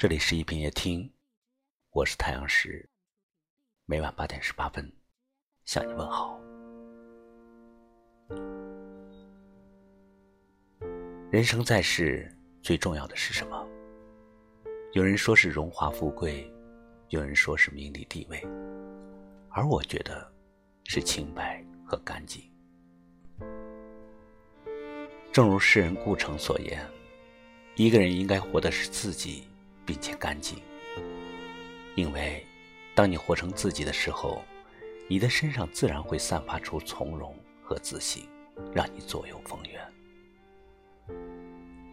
这里是一品夜听，我是太阳石，每晚八点十八分向你问好。人生在世，最重要的是什么？有人说是荣华富贵，有人说是名利地位，而我觉得是清白和干净。正如诗人顾城所言，一个人应该活的是自己。并且干净，因为当你活成自己的时候，你的身上自然会散发出从容和自信，让你左右逢源。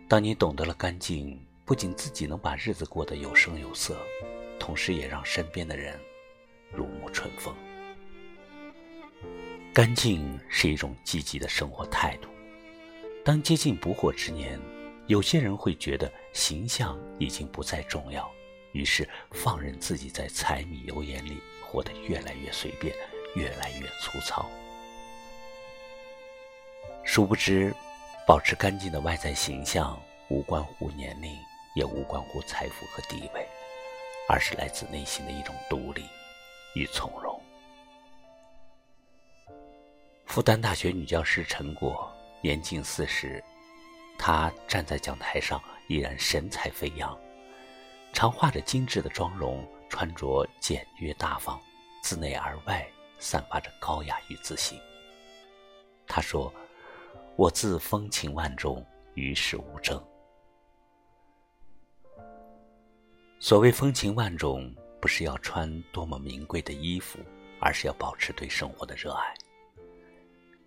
当你懂得了干净，不仅自己能把日子过得有声有色，同时也让身边的人如沐春风。干净是一种积极的生活态度。当接近不惑之年。有些人会觉得形象已经不再重要，于是放任自己在柴米油盐里活得越来越随便，越来越粗糙。殊不知，保持干净的外在形象无关乎年龄，也无关乎财富和地位，而是来自内心的一种独立与从容。复旦大学女教师陈果年近四十。她站在讲台上，依然神采飞扬，常画着精致的妆容，穿着简约大方，自内而外散发着高雅与自信。她说：“我自风情万种，与世无争。”所谓风情万种，不是要穿多么名贵的衣服，而是要保持对生活的热爱。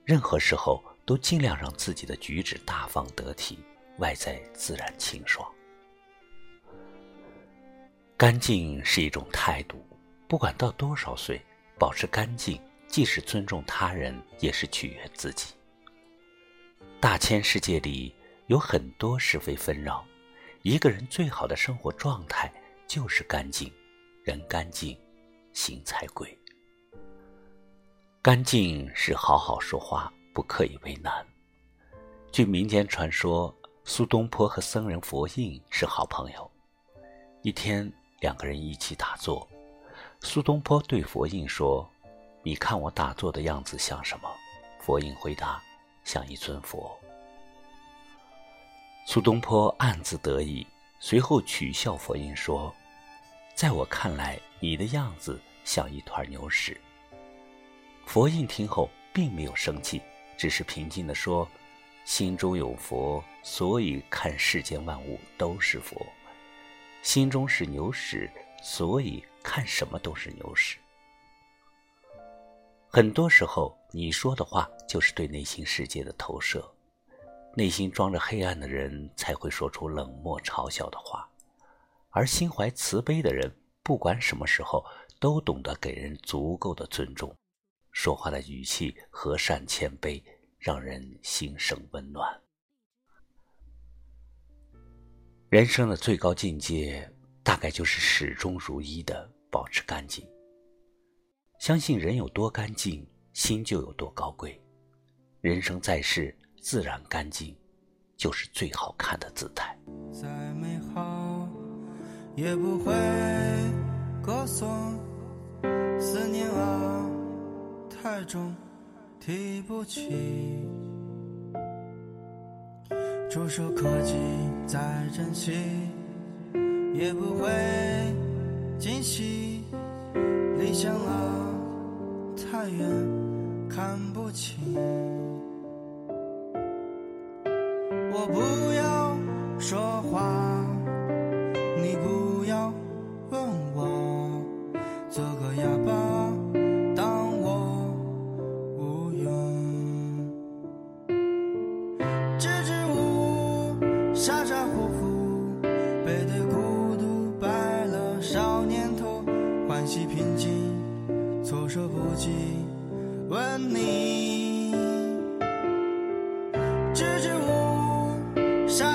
任何时候。都尽量让自己的举止大方得体，外在自然清爽。干净是一种态度，不管到多少岁，保持干净，既是尊重他人，也是取悦自己。大千世界里有很多是非纷扰，一个人最好的生活状态就是干净，人干净，心才贵。干净是好好说话。不刻意为难。据民间传说，苏东坡和僧人佛印是好朋友。一天，两个人一起打坐。苏东坡对佛印说：“你看我打坐的样子像什么？”佛印回答：“像一尊佛。”苏东坡暗自得意，随后取笑佛印说：“在我看来，你的样子像一团牛屎。”佛印听后并没有生气。只是平静地说：“心中有佛，所以看世间万物都是佛；心中是牛屎，所以看什么都是牛屎。”很多时候，你说的话就是对内心世界的投射。内心装着黑暗的人才会说出冷漠嘲笑的话，而心怀慈悲的人，不管什么时候都懂得给人足够的尊重。说话的语气和善谦卑，让人心生温暖。人生的最高境界，大概就是始终如一的保持干净。相信人有多干净，心就有多高贵。人生在世，自然干净，就是最好看的姿态。再美好，也不会歌颂思念啊。太重，提不起。触手可及，再珍惜，也不会惊喜。理想啊，太远，看不清。我不要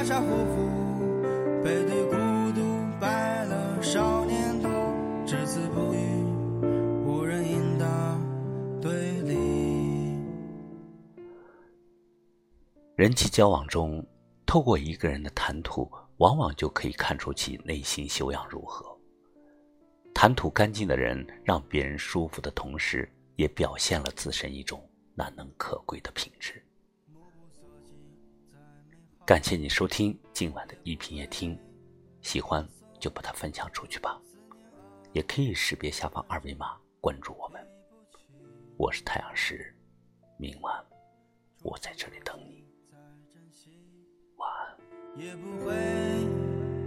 傻乎乎，背对孤独，白了少年头，只字不语，无人应答，对立。人际交往中，透过一个人的谈吐，往往就可以看出其内心修养如何。谈吐干净的人，让别人舒服的同时，也表现了自身一种难能可贵的品质。感谢你收听今晚的一品夜听，喜欢就把它分享出去吧，也可以识别下方二维码关注我们。我是太阳石，明晚我在这里等你。晚安。也不会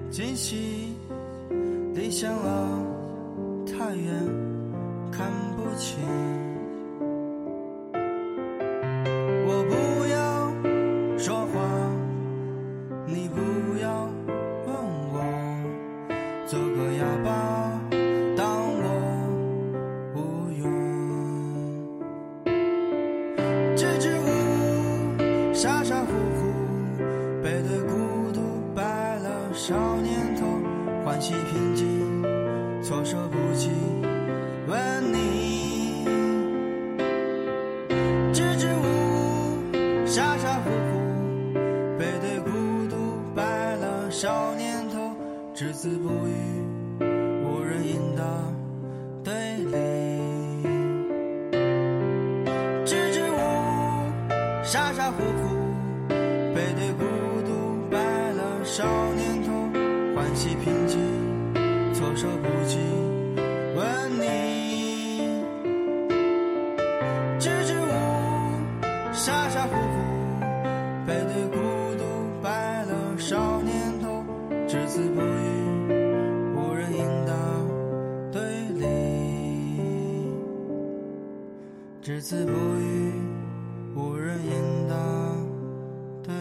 惊喜，理想啊太远，看不清。措手不及。问你，支支吾吾，傻傻乎乎，背对孤独，白了少年头，只字不语，无人应答，对立。支支吾吾，傻傻乎乎，背对孤独，白了少年头。欢喜平静，措手不少年都，只字不语，无人应答。对立。只字不语，无人应答。对。